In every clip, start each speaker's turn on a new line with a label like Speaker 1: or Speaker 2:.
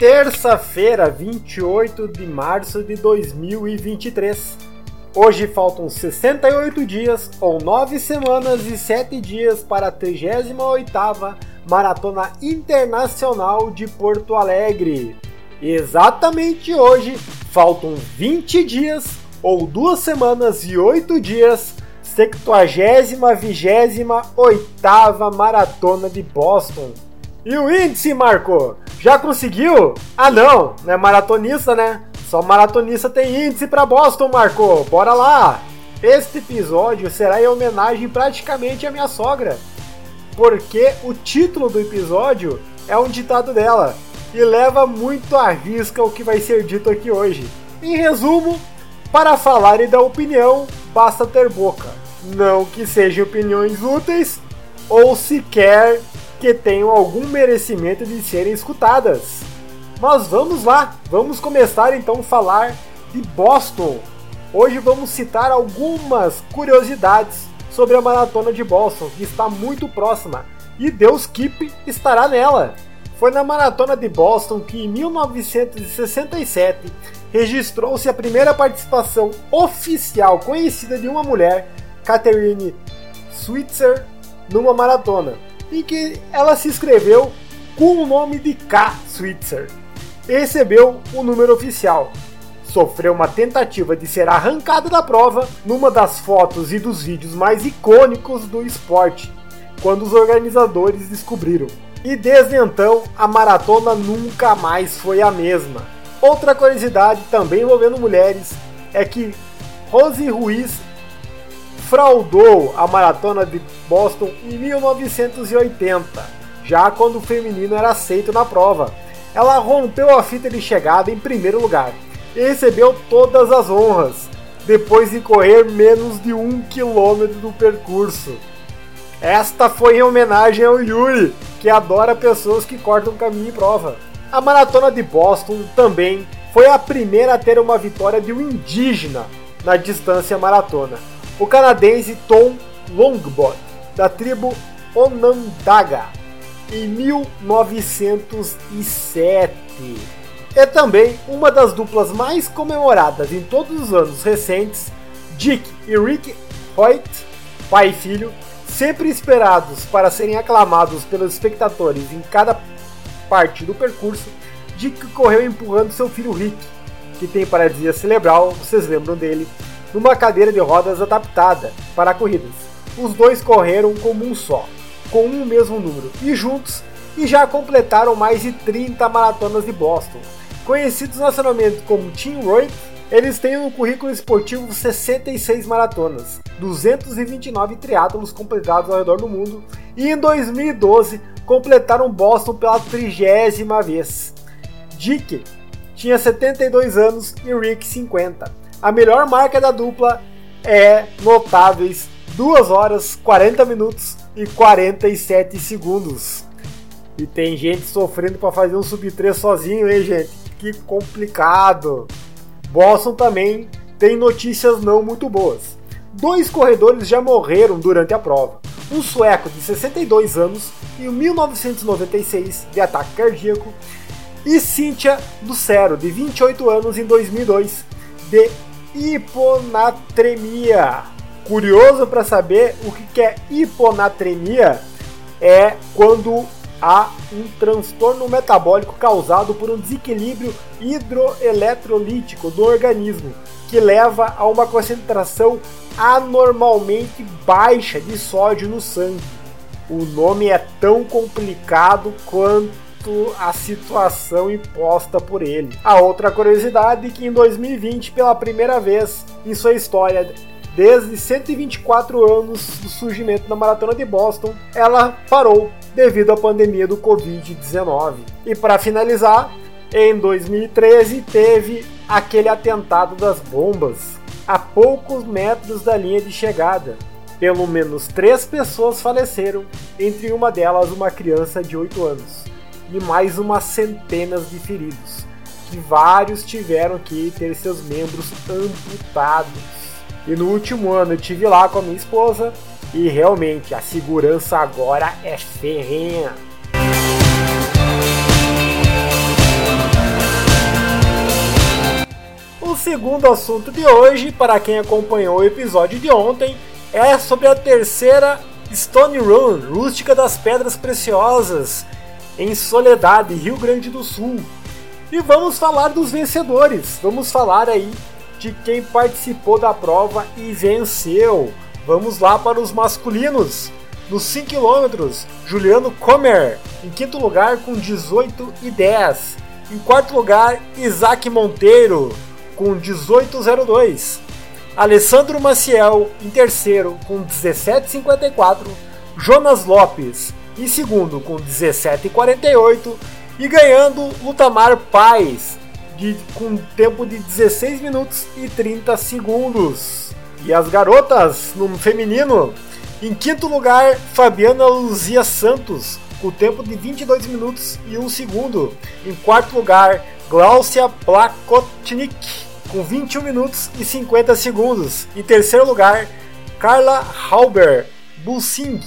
Speaker 1: terça-feira, 28 de março de 2023. Hoje faltam 68 dias ou 9 semanas e 7 dias para a 38ª Maratona Internacional de Porto Alegre. Exatamente hoje faltam 20 dias ou 2 semanas e 8 dias 70 vigésima oitava Maratona de Boston. E o índice, Marco? Já conseguiu? Ah não, não é maratonista, né? Só maratonista tem índice para Boston, Marco. Bora lá! Este episódio será em homenagem praticamente à minha sogra, porque o título do episódio é um ditado dela e leva muito à risca o que vai ser dito aqui hoje. Em resumo, para falar e dar opinião, basta ter boca. Não que sejam opiniões úteis ou sequer que tenham algum merecimento de serem escutadas. Mas vamos lá, vamos começar então a falar de Boston. Hoje vamos citar algumas curiosidades sobre a maratona de Boston, que está muito próxima, e Deus Keep estará nela. Foi na maratona de Boston que em 1967 registrou-se a primeira participação oficial conhecida de uma mulher, Catherine Switzer, numa maratona em que ela se inscreveu com o nome de K. Switzer e recebeu o número oficial. Sofreu uma tentativa de ser arrancada da prova numa das fotos e dos vídeos mais icônicos do esporte, quando os organizadores descobriram. E desde então, a maratona nunca mais foi a mesma. Outra curiosidade, também envolvendo mulheres, é que Rose Ruiz fraudou a maratona de Boston em 1980, já quando o feminino era aceito na prova. Ela rompeu a fita de chegada em primeiro lugar e recebeu todas as honras, depois de correr menos de um quilômetro do percurso. Esta foi em homenagem ao Yuri, que adora pessoas que cortam caminho em prova. A maratona de Boston também foi a primeira a ter uma vitória de um indígena na distância maratona o canadense Tom Longbot, da tribo Onondaga, em 1907. É também uma das duplas mais comemoradas em todos os anos recentes, Dick e Rick Hoyt, pai e filho, sempre esperados para serem aclamados pelos espectadores em cada parte do percurso, Dick correu empurrando seu filho Rick, que tem paralisia cerebral, vocês lembram dele, numa cadeira de rodas adaptada para corridas. Os dois correram como um só, com um mesmo número, e juntos e já completaram mais de 30 maratonas de Boston. Conhecidos nacionalmente como Team Roy, eles têm no currículo esportivo 66 maratonas, 229 triatlos completados ao redor do mundo e em 2012 completaram Boston pela trigésima vez. Dick tinha 72 anos e Rick 50. A melhor marca da dupla é notáveis 2 horas 40 minutos e 47 segundos. E tem gente sofrendo para fazer um sub 3 sozinho, hein, gente? Que complicado. Boston também tem notícias não muito boas. Dois corredores já morreram durante a prova. Um sueco de 62 anos em 1996 de ataque cardíaco e Cynthia Lucero de 28 anos em 2002 de hiponatremia. Curioso para saber o que é hiponatremia? É quando há um transtorno metabólico causado por um desequilíbrio hidroeletrolítico do organismo, que leva a uma concentração anormalmente baixa de sódio no sangue. O nome é tão complicado quanto a situação imposta por ele. A outra curiosidade é que em 2020, pela primeira vez em sua história, desde 124 anos do surgimento da Maratona de Boston, ela parou devido à pandemia do Covid-19. E para finalizar, em 2013 teve aquele atentado das bombas a poucos metros da linha de chegada. Pelo menos três pessoas faleceram, entre uma delas uma criança de 8 anos e mais umas centenas de feridos, que vários tiveram que ter seus membros amputados. E no último ano eu tive lá com a minha esposa e realmente a segurança agora é ferrenha. segundo assunto de hoje, para quem acompanhou o episódio de ontem, é sobre a terceira Stone Run, Rústica das Pedras Preciosas, em Soledade, Rio Grande do Sul. E vamos falar dos vencedores. Vamos falar aí de quem participou da prova e venceu. Vamos lá para os masculinos. Nos 5 km, Juliano Comer, em quinto lugar com 18 e 10. Em quarto lugar, Isaac Monteiro, com 18,02. Alessandro Maciel, em terceiro, com 17,54. Jonas Lopes, em segundo, com 17,48 e ganhando Lutamar Paz, de, com tempo de 16 minutos e 30 segundos. E as garotas no feminino, em quinto lugar, Fabiana Luzia Santos, com tempo de 22 minutos e 1 segundo. Em quarto lugar, Glaucia Plakotnik, com 21 minutos e 50 segundos. Em terceiro lugar, Carla Halber Bulsing,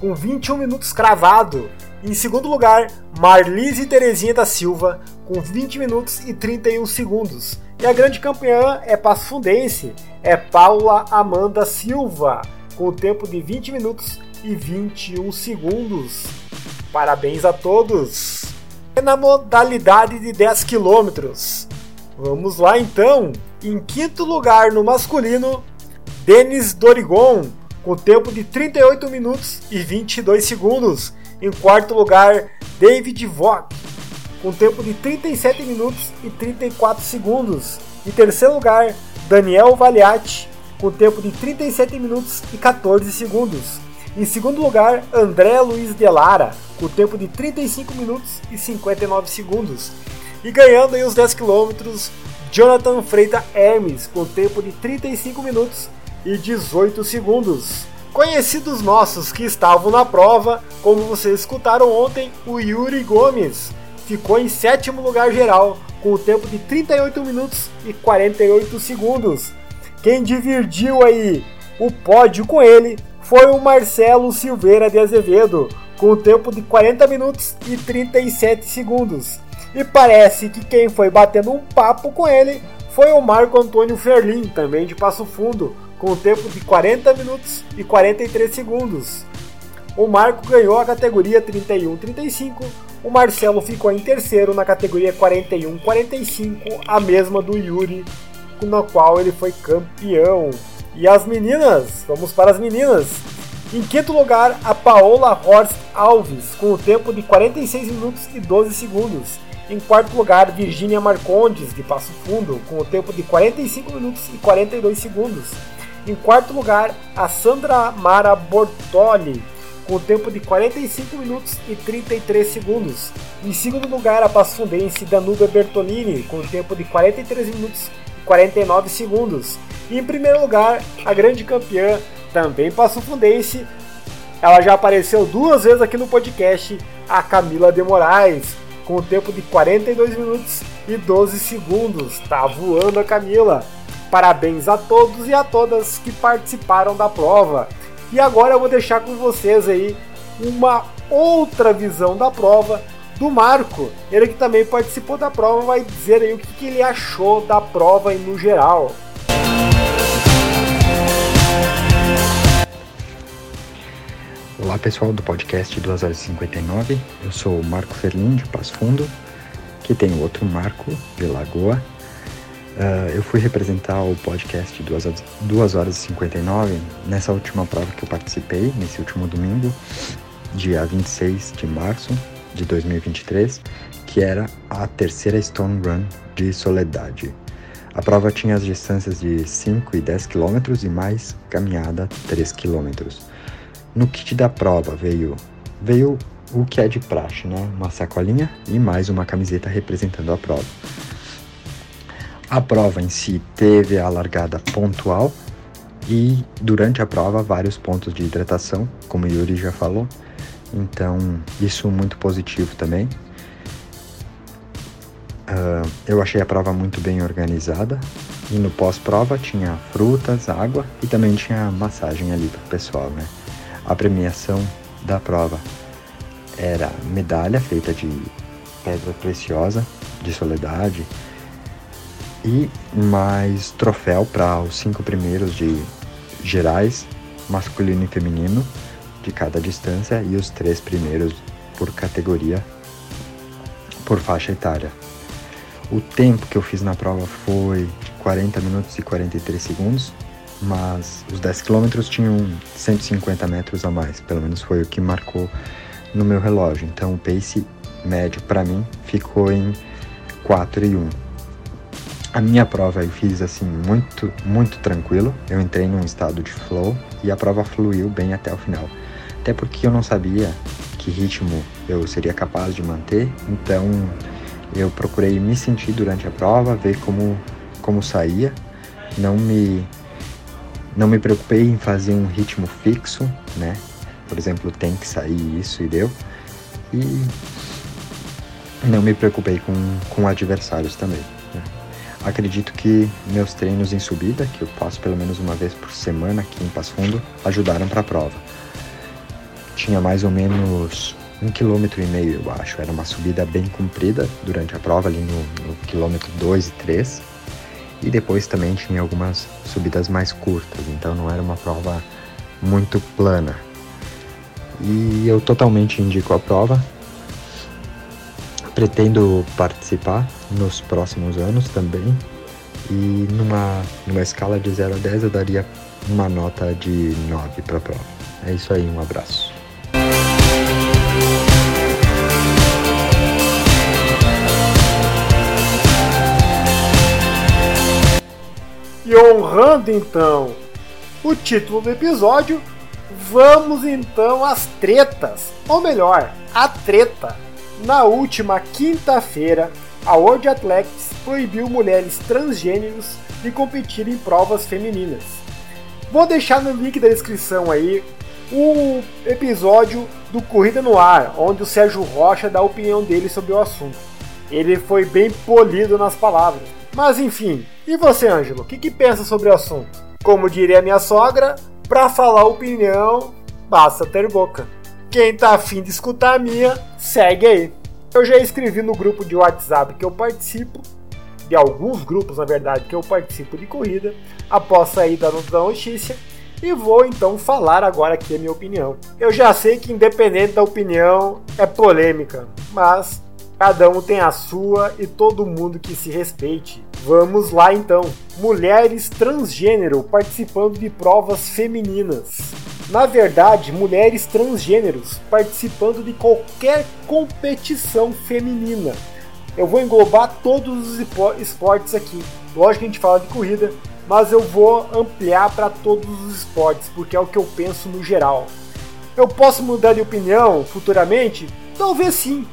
Speaker 1: com 21 minutos cravado. Em segundo lugar, Marlise Terezinha da Silva, com 20 minutos e 31 segundos. E a grande campeã é Passo Fundense, é Paula Amanda Silva, com o tempo de 20 minutos e 21 segundos. Parabéns a todos! E na modalidade de 10 quilômetros. Vamos lá então! Em quinto lugar no masculino, Denis Dorigon, com tempo de 38 minutos e 22 segundos. Em quarto lugar, David Vogt, com tempo de 37 minutos e 34 segundos. Em terceiro lugar, Daniel Valiati, com tempo de 37 minutos e 14 segundos. Em segundo lugar, André Luiz Delara, com tempo de 35 minutos e 59 segundos. E ganhando aí os 10 quilômetros, Jonathan Freita Hermes, com tempo de 35 minutos e 18 segundos. Conhecidos nossos que estavam na prova, como vocês escutaram ontem, o Yuri Gomes ficou em sétimo lugar geral, com o tempo de 38 minutos e 48 segundos. Quem dividiu aí o pódio com ele foi o Marcelo Silveira de Azevedo, com o tempo de 40 minutos e 37 segundos. E parece que quem foi batendo um papo com ele foi o Marco Antônio Ferlin, também de Passo Fundo, com o tempo de 40 minutos e 43 segundos. O Marco ganhou a categoria 31-35, o Marcelo ficou em terceiro na categoria 41-45, a mesma do Yuri, na qual ele foi campeão. E as meninas, vamos para as meninas. Em quinto lugar, a Paola Horst Alves, com o tempo de 46 minutos e 12 segundos. Em quarto lugar, Virginia Marcondes, de Passo Fundo, com o tempo de 45 minutos e 42 segundos. Em quarto lugar, a Sandra Mara Bortoli, com o tempo de 45 minutos e 33 segundos. Em segundo lugar, a pasfundense Danube Bertolini, com o tempo de 43 minutos e 49 segundos. E em primeiro lugar, a grande campeã, também passufundense, ela já apareceu duas vezes aqui no podcast, a Camila de Moraes, com o tempo de 42 minutos e 12 segundos. Tá voando a Camila! Parabéns a todos e a todas que participaram da prova. E agora eu vou deixar com vocês aí uma outra visão da prova do Marco. Ele que também participou da prova vai dizer aí o que, ele achou da prova no geral.
Speaker 2: Olá pessoal do podcast 2 horas e 59, eu sou o Marco Ferlin de Passo Fundo, que tem outro Marco de Lagoa, Uh, eu fui representar o podcast 2 horas, 2 horas e 59 nessa última prova que eu participei, nesse último domingo, dia 26 de março de 2023, que era a terceira Stone Run de Soledade. A prova tinha as distâncias de 5 e 10 km e mais caminhada 3 km. No kit da prova veio, veio o que é de praxe, né? Uma sacolinha e mais uma camiseta representando a prova. A prova em si teve a largada pontual e durante a prova vários pontos de hidratação, como o Yuri já falou. Então, isso muito positivo também. Uh, eu achei a prova muito bem organizada e no pós-prova tinha frutas, água e também tinha massagem ali para o pessoal, né? A premiação da prova era medalha feita de pedra preciosa, de soledade, e mais troféu para os cinco primeiros de gerais, masculino e feminino, de cada distância, e os três primeiros por categoria, por faixa etária. O tempo que eu fiz na prova foi 40 minutos e 43 segundos, mas os 10 quilômetros tinham 150 metros a mais, pelo menos foi o que marcou no meu relógio. Então o pace médio para mim ficou em 4 e 1. A minha prova eu fiz assim muito, muito tranquilo. Eu entrei num estado de flow e a prova fluiu bem até o final. Até porque eu não sabia que ritmo eu seria capaz de manter, então eu procurei me sentir durante a prova, ver como como saía. Não me não me preocupei em fazer um ritmo fixo, né? Por exemplo, tem que sair isso e deu. E não me preocupei com, com adversários também. Acredito que meus treinos em subida, que eu faço pelo menos uma vez por semana aqui em Passo Fundo, ajudaram para a prova. Tinha mais ou menos um quilômetro e meio, eu acho. Era uma subida bem comprida durante a prova, ali no, no quilômetro 2 e 3. E depois também tinha algumas subidas mais curtas, então não era uma prova muito plana. E eu totalmente indico a prova, pretendo participar nos próximos anos também. E numa, numa escala de 0 a 10 eu daria uma nota de 9 para a prova. É isso aí, um abraço.
Speaker 1: E honrando então o título do episódio, vamos então às tretas, ou melhor, a treta na última quinta-feira, a World Athletics proibiu mulheres transgêneros de competir em provas femininas. Vou deixar no link da descrição aí o episódio do Corrida no Ar, onde o Sérgio Rocha dá a opinião dele sobre o assunto. Ele foi bem polido nas palavras. Mas enfim, e você, Ângelo, o que, que pensa sobre o assunto? Como diria minha sogra, para falar opinião, basta ter boca. Quem tá afim de escutar a minha, segue aí. Eu já escrevi no grupo de WhatsApp que eu participo, de alguns grupos na verdade que eu participo de corrida, após sair da notícia, e vou então falar agora aqui a minha opinião. Eu já sei que independente da opinião é polêmica, mas cada um tem a sua e todo mundo que se respeite. Vamos lá então. Mulheres transgênero participando de provas femininas. Na verdade, mulheres transgêneros participando de qualquer competição feminina. Eu vou englobar todos os esportes aqui. Lógico que a gente fala de corrida, mas eu vou ampliar para todos os esportes, porque é o que eu penso no geral. Eu posso mudar de opinião futuramente? Talvez sim.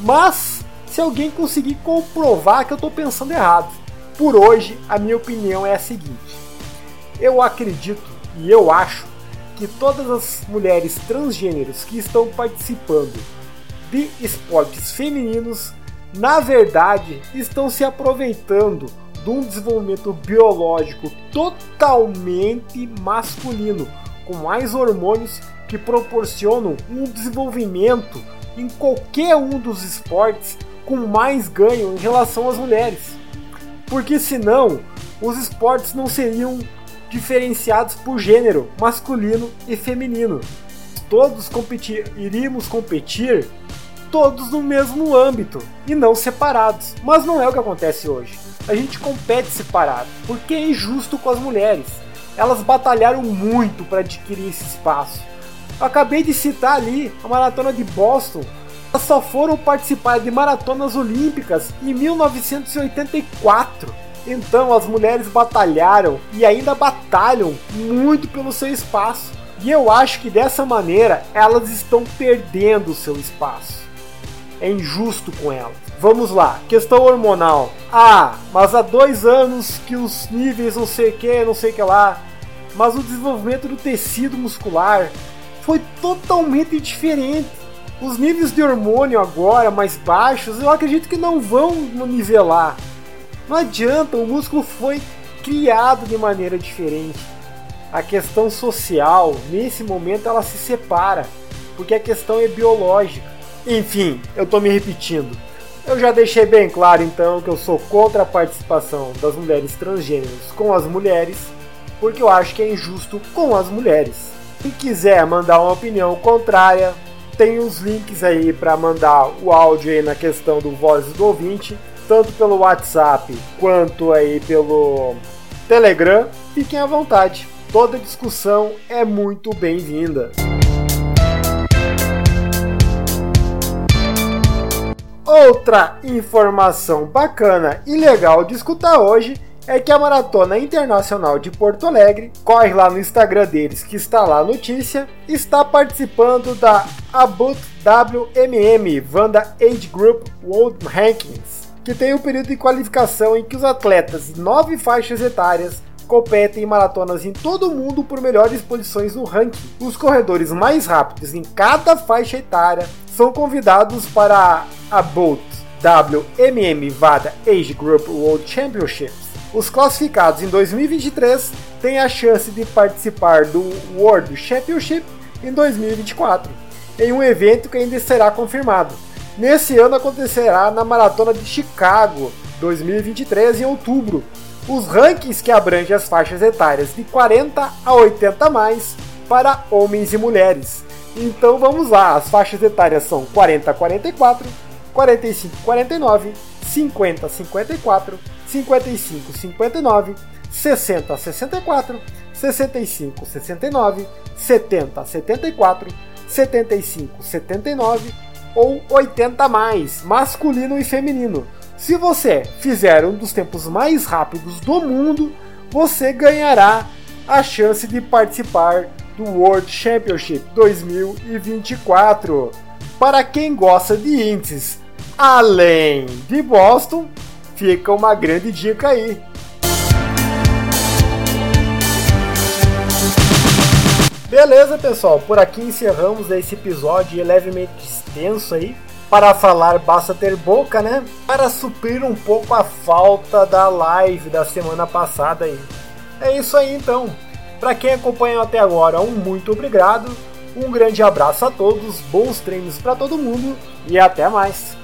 Speaker 1: Mas se alguém conseguir comprovar que eu estou pensando errado. Por hoje, a minha opinião é a seguinte: eu acredito e eu acho que todas as mulheres transgêneros que estão participando de esportes femininos, na verdade, estão se aproveitando de um desenvolvimento biológico totalmente masculino, com mais hormônios que proporcionam um desenvolvimento em qualquer um dos esportes com mais ganho em relação às mulheres. Porque senão os esportes não seriam diferenciados por gênero masculino e feminino. Todos competir, iríamos competir todos no mesmo âmbito e não separados. Mas não é o que acontece hoje. A gente compete separado porque é injusto com as mulheres. Elas batalharam muito para adquirir esse espaço. Eu acabei de citar ali a maratona de Boston. Elas só foram participar de maratonas olímpicas em 1984 então as mulheres batalharam e ainda batalham muito pelo seu espaço. E eu acho que dessa maneira elas estão perdendo o seu espaço. É injusto com elas. Vamos lá, questão hormonal. Ah, mas há dois anos que os níveis não sei o que, não sei o que lá. Mas o desenvolvimento do tecido muscular foi totalmente diferente. Os níveis de hormônio agora mais baixos, eu acredito que não vão nivelar. Não adianta, o músculo foi criado de maneira diferente. A questão social, nesse momento, ela se separa, porque a questão é biológica. Enfim, eu estou me repetindo. Eu já deixei bem claro então que eu sou contra a participação das mulheres transgêneros com as mulheres, porque eu acho que é injusto com as mulheres. Se quiser mandar uma opinião contrária, tem os links aí para mandar o áudio aí na questão do voz do ouvinte, tanto pelo WhatsApp quanto aí pelo Telegram. Fiquem à vontade. Toda discussão é muito bem-vinda. Outra informação bacana e legal de escutar hoje é que a Maratona Internacional de Porto Alegre, corre lá no Instagram deles que está lá a notícia, está participando da Abut WMM Vanda Age Group World Rankings, que tem um período de qualificação em que os atletas de nove faixas etárias competem em maratonas em todo o mundo por melhores posições no ranking. Os corredores mais rápidos em cada faixa etária são convidados para a Bolt WMM Vada Age Group World Championships. Os classificados em 2023 têm a chance de participar do World Championship em 2024, em um evento que ainda será confirmado. Nesse ano acontecerá na Maratona de Chicago 2023 em outubro, os rankings que abrangem as faixas etárias de 40 a 80 mais para homens e mulheres. Então vamos lá, as faixas etárias são 40 a 44, 45 a 49, 50 a 54, 55 a 59, 60 a 64, 65 a 69, 70 a 74, 75 a 79 ou 80 mais, masculino e feminino. Se você fizer um dos tempos mais rápidos do mundo, você ganhará a chance de participar do World Championship 2024. Para quem gosta de índices além de Boston, fica uma grande dica aí. Beleza, pessoal, por aqui encerramos esse episódio levemente extenso aí. Para falar basta ter boca, né? Para suprir um pouco a falta da live da semana passada aí. É isso aí então. Para quem acompanhou até agora, um muito obrigado. Um grande abraço a todos, bons treinos para todo mundo e até mais.